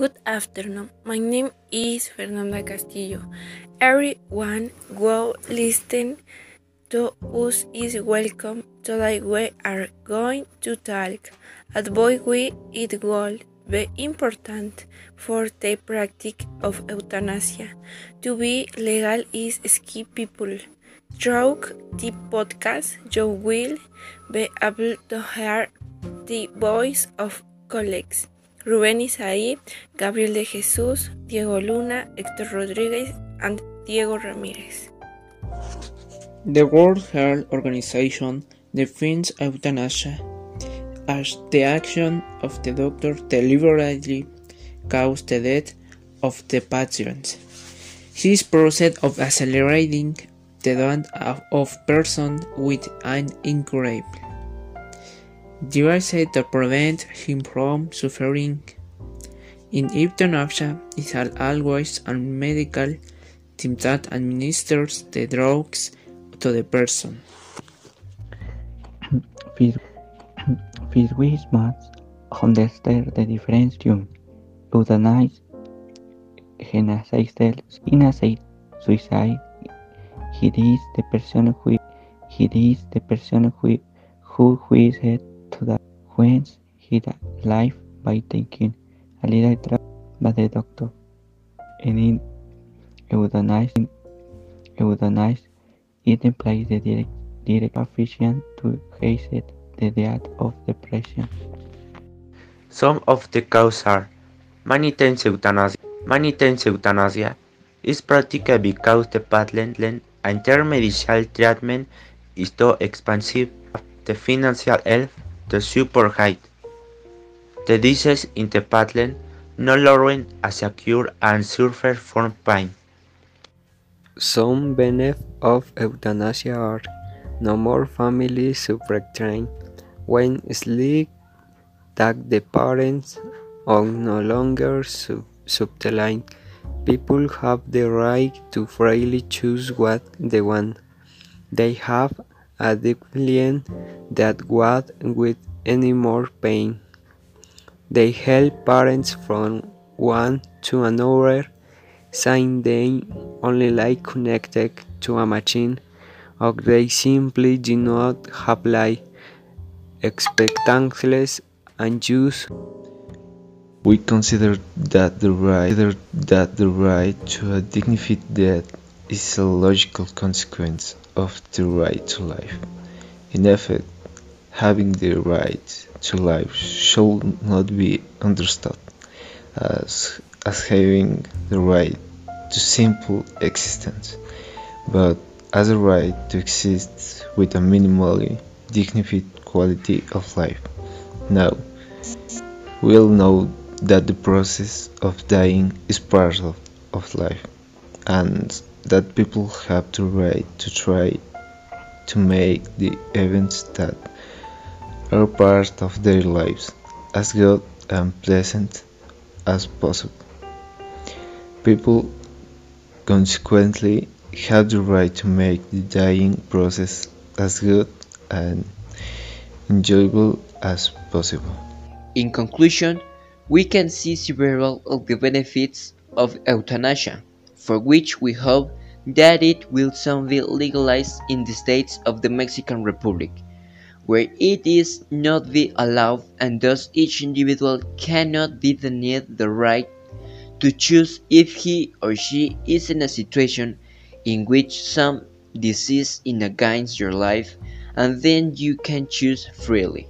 Good afternoon. My name is Fernanda Castillo. Everyone who listen to us is welcome. Today we are going to talk about why it will be important for the practice of euthanasia to be legal is ski people. Through the podcast, you will be able to hear the voice of colleagues. Rubén Isaí, Gabriel de Jesús, Diego Luna, Héctor Rodríguez, and Diego Ramírez. The World Health Organization defines euthanasia as the action of the doctor deliberately cause the death of the patient. This process of accelerating the death of person with an incurable disease to prevent him from suffering. In euthanasia, it is always a medical team that administers the drugs to the person. First, we must understand the difference between euthanasia, genocide, genocide, suicide. He is the person who he is the person who who wishes to die when he life by taking a little drug by the doctor. And in euthanasia, euthanasia it implies the direct, direct efficient to hasten the death of patient. Some of the causes are manutened euthanasia. Manutened euthanasia is practiced because the patient and medical treatment is too expensive. The financial help to support height. The disease in the patient no longer a secure and suffer from pain. Some benefits of euthanasia are no more family suffering when sleep that the parents are no longer sub. People have the right to freely choose what they want. They have a discipline that what with any more pain. They help parents from one to another, saying they only like connected to a machine, or they simply do not have life expectancies and use. We consider that the right that the right to a dignified death is a logical consequence of the right to life. In effect, having the right to life should not be understood as, as having the right to simple existence, but as a right to exist with a minimally dignified quality of life. Now, we all know that the process of dying is part of, of life, and that people have the right to try to make the events that are part of their lives as good and pleasant as possible. People consequently have the right to make the dying process as good and enjoyable as possible. In conclusion, we can see several of the benefits of euthanasia, for which we hope that it will soon be legalized in the states of the Mexican Republic, where it is not be allowed and thus each individual cannot be denied the right to choose if he or she is in a situation in which some disease in against your life and then you can choose freely.